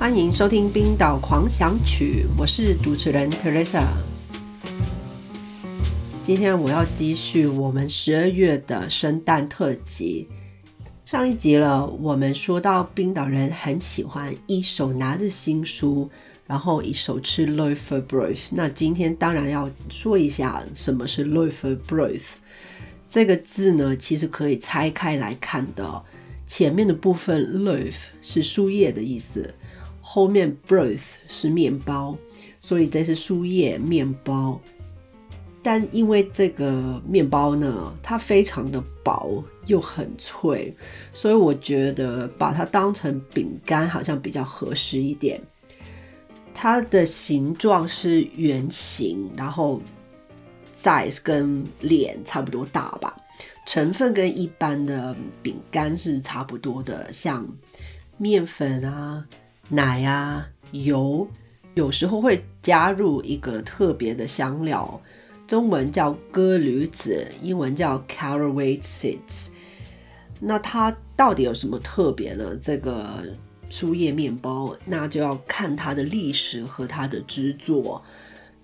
欢迎收听《冰岛狂想曲》，我是主持人 Teresa。今天我要继续我们十二月的圣诞特辑。上一集了，我们说到冰岛人很喜欢一手拿着新书，然后一手吃 loafer b r o t h 那今天当然要说一下什么是 loafer b r o t h 这个字呢，其实可以拆开来看的。前面的部分 loaf 是树叶的意思。后面 broth 是面包，所以这是树叶面包。但因为这个面包呢，它非常的薄又很脆，所以我觉得把它当成饼干好像比较合适一点。它的形状是圆形，然后 size 跟脸差不多大吧。成分跟一般的饼干是差不多的，像面粉啊。奶啊，油，有时候会加入一个特别的香料，中文叫鸽驴子，英文叫 caraway seeds。那它到底有什么特别呢？这个树叶面包，那就要看它的历史和它的制作。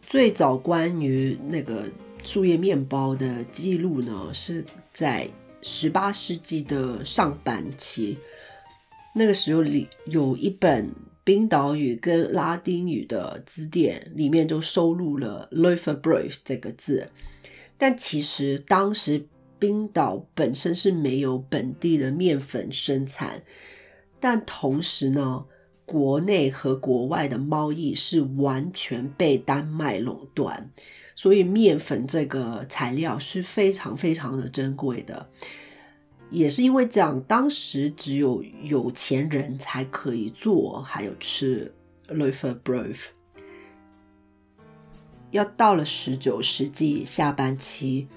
最早关于那个树叶面包的记录呢，是在十八世纪的上半期。那个时候里有一本冰岛语跟拉丁语的字典，里面就收录了 l o f e r b r a v e 这个字。但其实当时冰岛本身是没有本地的面粉生产，但同时呢，国内和国外的贸易是完全被丹麦垄断，所以面粉这个材料是非常非常的珍贵的。也是因为这样，当时只有有钱人才可以做，还有吃 l o f e r b r o f 要到了十九世纪下半期，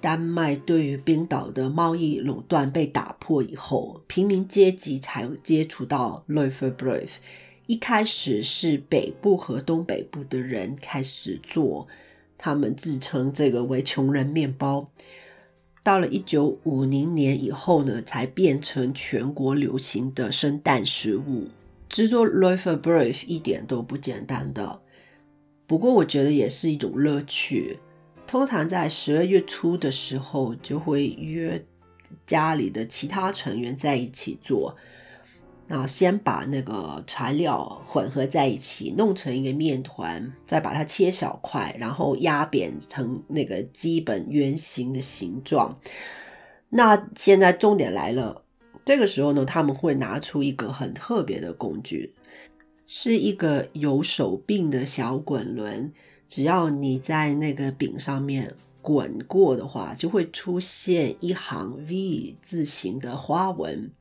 丹麦对于冰岛的贸易垄断被打破以后，平民阶级才接触到 l o f e r b r o f 一开始是北部和东北部的人开始做，他们自称这个为穷人面包。到了一九五零年以后呢，才变成全国流行的生蛋食物。制作 l o f e r b r e f 一点都不简单的，不过我觉得也是一种乐趣。通常在十二月初的时候，就会约家里的其他成员在一起做。那先把那个材料混合在一起，弄成一个面团，再把它切小块，然后压扁成那个基本圆形的形状。那现在重点来了，这个时候呢，他们会拿出一个很特别的工具，是一个有手柄的小滚轮。只要你在那个饼上面滚过的话，就会出现一行 V 字形的花纹。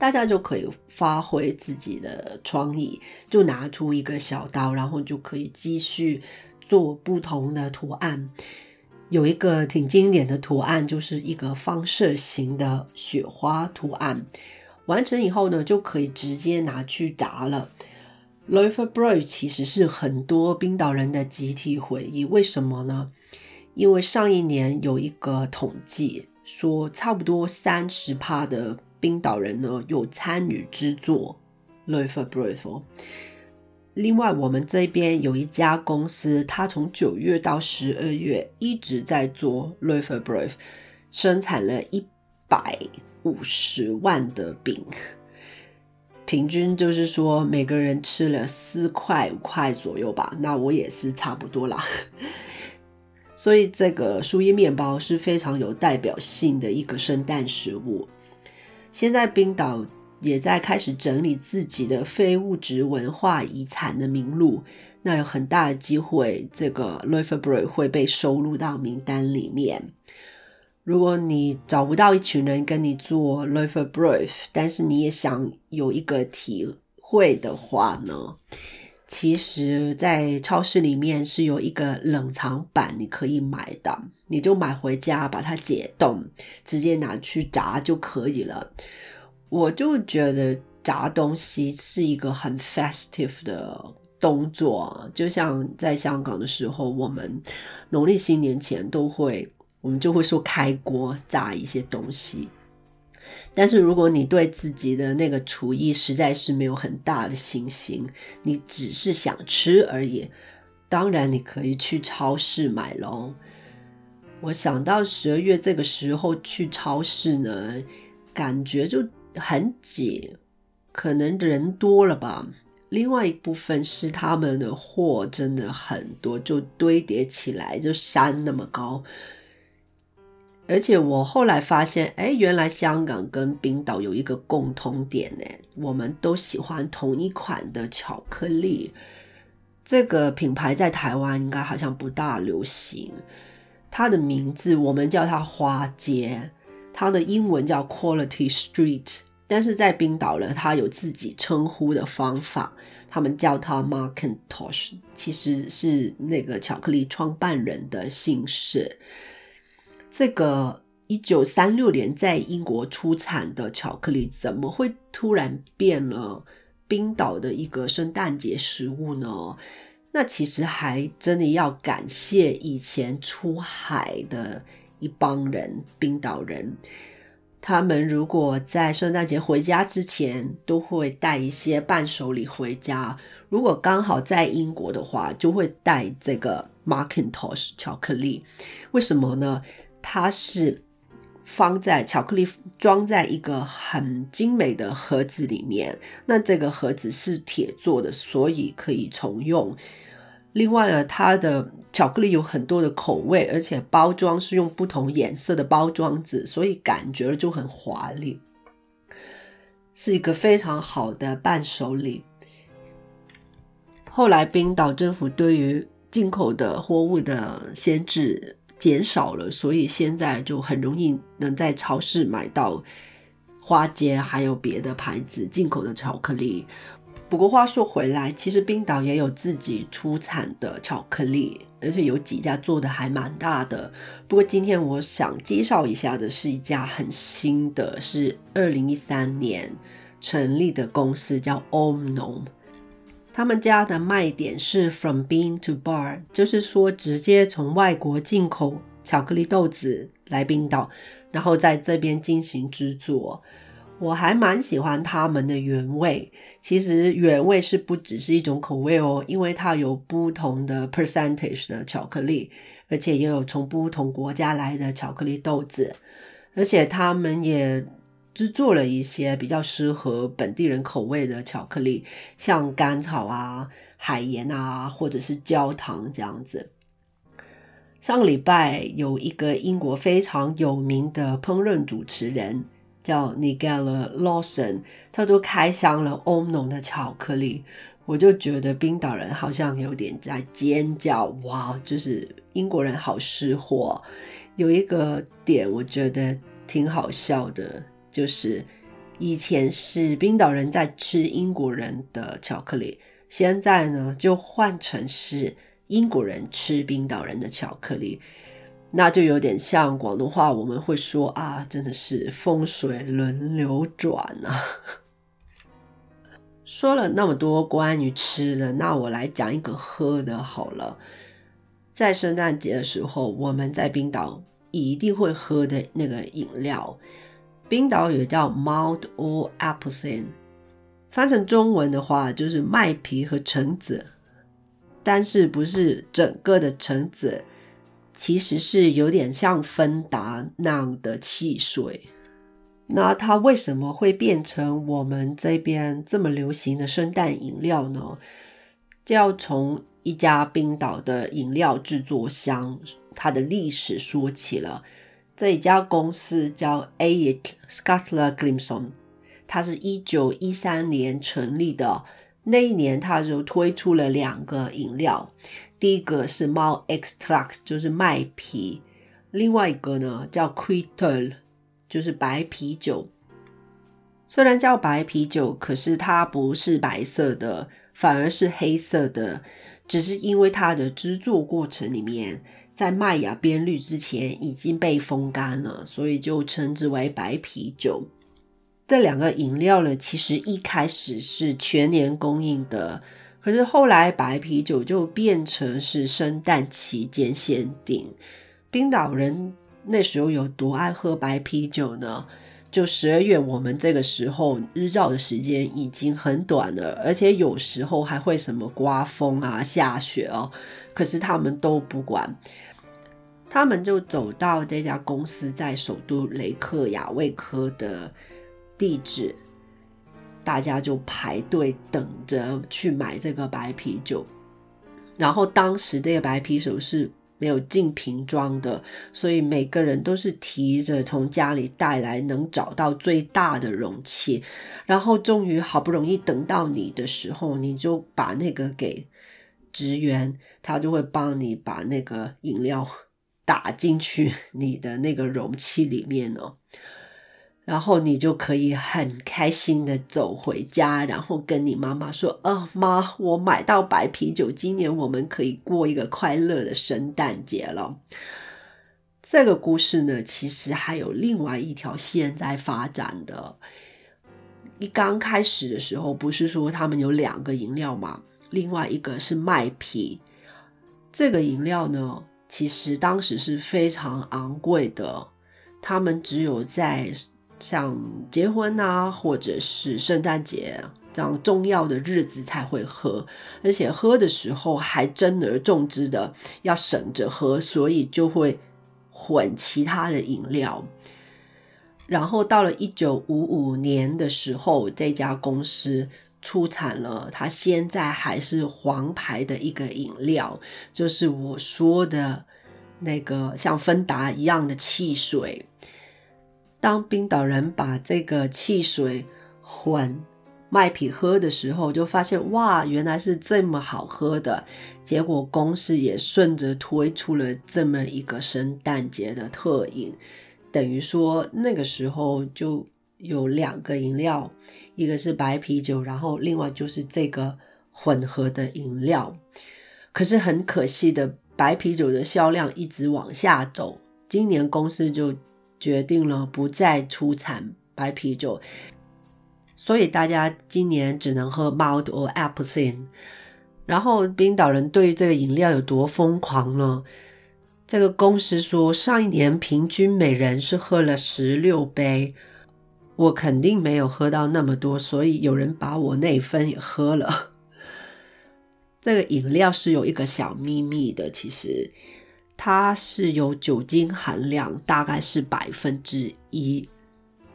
大家就可以发挥自己的创意，就拿出一个小刀，然后就可以继续做不同的图案。有一个挺经典的图案，就是一个放射型的雪花图案。完成以后呢，就可以直接拿去炸了。l o f e r b r o 其实是很多冰岛人的集体回忆。为什么呢？因为上一年有一个统计说，差不多三十帕的。冰岛人呢有参与制作 l o f e r b r e f 另外，我们这边有一家公司，它从九月到十二月一直在做 l o f e r b r e f 生产了一百五十万的饼，平均就是说每个人吃了四块五块左右吧。那我也是差不多啦。所以这个树叶面包是非常有代表性的一个圣诞食物。现在冰岛也在开始整理自己的非物质文化遗产的名录，那有很大的机会，这个 l o f e b r e 会被收录到名单里面。如果你找不到一群人跟你做 l o f e r b r e 但是你也想有一个体会的话呢，其实，在超市里面是有一个冷藏版，你可以买的。你就买回家，把它解冻，直接拿去炸就可以了。我就觉得炸东西是一个很 festive 的动作，就像在香港的时候，我们农历新年前都会，我们就会说开锅炸一些东西。但是如果你对自己的那个厨艺实在是没有很大的信心，你只是想吃而已，当然你可以去超市买喽。我想到十二月这个时候去超市呢，感觉就很挤，可能人多了吧。另外一部分是他们的货真的很多，就堆叠起来，就山那么高。而且我后来发现，哎，原来香港跟冰岛有一个共通点呢，我们都喜欢同一款的巧克力。这个品牌在台湾应该好像不大流行，它的名字我们叫它花街，它的英文叫 Quality Street。但是在冰岛呢，它有自己称呼的方法，他们叫它 Markentosh，其实是那个巧克力创办人的姓氏。这个一九三六年在英国出产的巧克力，怎么会突然变了冰岛的一个圣诞节食物呢？那其实还真的要感谢以前出海的一帮人，冰岛人。他们如果在圣诞节回家之前，都会带一些伴手礼回家。如果刚好在英国的话，就会带这个 Markintosh 巧克力。为什么呢？它是放在巧克力装在一个很精美的盒子里面。那这个盒子是铁做的，所以可以重用。另外呢，它的巧克力有很多的口味，而且包装是用不同颜色的包装纸，所以感觉就很华丽，是一个非常好的伴手礼。后来冰岛政府对于进口的货物的限制减少了，所以现在就很容易能在超市买到花街还有别的牌子进口的巧克力。不过话说回来，其实冰岛也有自己出产的巧克力，而且有几家做的还蛮大的。不过今天我想介绍一下的是一家很新的，是二零一三年成立的公司，叫 Omnom。他们家的卖点是 From Bean to Bar，就是说直接从外国进口巧克力豆子来冰岛，然后在这边进行制作。我还蛮喜欢他们的原味。其实原味是不只是一种口味哦，因为它有不同的 percentage 的巧克力，而且也有从不同国家来的巧克力豆子，而且他们也制作了一些比较适合本地人口味的巧克力，像甘草啊、海盐啊，或者是焦糖这样子。上个礼拜有一个英国非常有名的烹饪主持人。叫 Nigella Lawson，他都开箱了 Omno 的巧克力，我就觉得冰岛人好像有点在尖叫，哇，就是英国人好识货。有一个点我觉得挺好笑的，就是以前是冰岛人在吃英国人的巧克力，现在呢就换成是英国人吃冰岛人的巧克力。那就有点像广东话，我们会说啊，真的是风水轮流转啊。说了那么多关于吃的，那我来讲一个喝的好了。在圣诞节的时候，我们在冰岛一定会喝的那个饮料，冰岛也叫 Malt or Apple，翻成中文的话就是麦皮和橙子，但是不是整个的橙子。其实是有点像芬达那样的汽水，那它为什么会变成我们这边这么流行的圣诞饮料呢？就要从一家冰岛的饮料制作商它的历史说起了。这一家公司叫 a i t Scotland Grimson，它是一九一三年成立的。那一年，它就推出了两个饮料。第一个是猫 extract，就是麦皮；另外一个呢叫 q u i t e l 就是白啤酒。虽然叫白啤酒，可是它不是白色的，反而是黑色的。只是因为它的制作过程里面，在麦芽变绿之前已经被风干了，所以就称之为白啤酒。这两个饮料呢，其实一开始是全年供应的。可是后来白啤酒就变成是圣诞期间限定。冰岛人那时候有多爱喝白啤酒呢？就十二月，我们这个时候日照的时间已经很短了，而且有时候还会什么刮风啊、下雪哦。可是他们都不管，他们就走到这家公司在首都雷克雅未克的地址，大家就排队等着去买这个白啤酒。然后当时这个白啤酒是。没有进瓶装的，所以每个人都是提着从家里带来能找到最大的容器，然后终于好不容易等到你的时候，你就把那个给职员，他就会帮你把那个饮料打进去你的那个容器里面哦。然后你就可以很开心的走回家，然后跟你妈妈说：“啊，妈，我买到白啤酒，今年我们可以过一个快乐的圣诞节了。”这个故事呢，其实还有另外一条线在发展的。一刚开始的时候，不是说他们有两个饮料吗？另外一个是麦啤。这个饮料呢，其实当时是非常昂贵的，他们只有在。像结婚啊，或者是圣诞节这样重要的日子才会喝，而且喝的时候还珍而重之的要省着喝，所以就会混其他的饮料。然后到了一九五五年的时候，这家公司出产了它现在还是黄牌的一个饮料，就是我说的那个像芬达一样的汽水。当冰岛人把这个汽水混麦皮喝的时候，就发现哇，原来是这么好喝的。结果公司也顺着推出了这么一个圣诞节的特饮，等于说那个时候就有两个饮料，一个是白啤酒，然后另外就是这个混合的饮料。可是很可惜的，白啤酒的销量一直往下走，今年公司就。决定了不再出产白啤酒，所以大家今年只能喝 Malt or Applesin。然后冰岛人对于这个饮料有多疯狂呢？这个公司说，上一年平均每人是喝了十六杯，我肯定没有喝到那么多，所以有人把我那份也喝了。这个饮料是有一个小秘密的，其实。它是有酒精含量，大概是百分之一，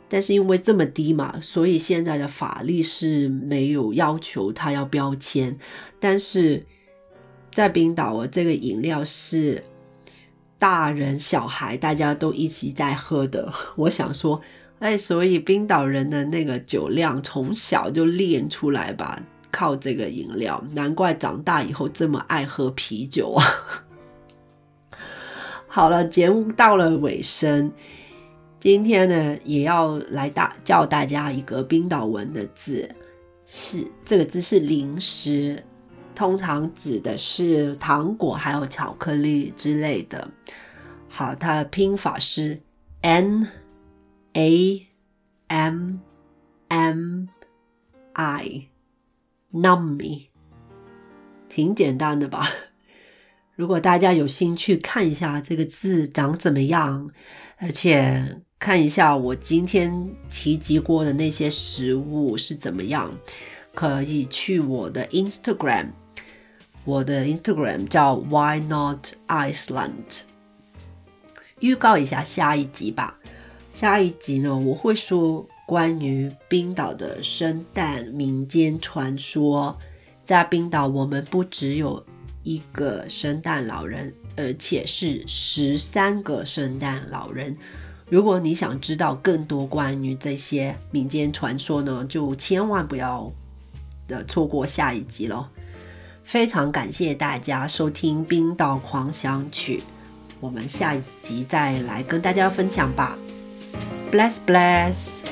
但是因为这么低嘛，所以现在的法律是没有要求它要标签。但是在冰岛啊，这个饮料是大人小孩大家都一起在喝的。我想说，哎，所以冰岛人的那个酒量从小就练出来吧，靠这个饮料，难怪长大以后这么爱喝啤酒啊。好了，节目到了尾声，今天呢也要来大教大家一个冰岛文的字，是这个字是零食，通常指的是糖果还有巧克力之类的。好，它的拼法是 n a m m i，nummy，挺简单的吧？如果大家有兴趣看一下这个字长怎么样，而且看一下我今天提及过的那些食物是怎么样，可以去我的 Instagram，我的 Instagram 叫 Why Not Iceland。预告一下下一集吧，下一集呢我会说关于冰岛的圣诞民间传说，在冰岛我们不只有。一个圣诞老人，而且是十三个圣诞老人。如果你想知道更多关于这些民间传说呢，就千万不要的错过下一集喽。非常感谢大家收听《冰岛狂想曲》，我们下一集再来跟大家分享吧。Bless bless。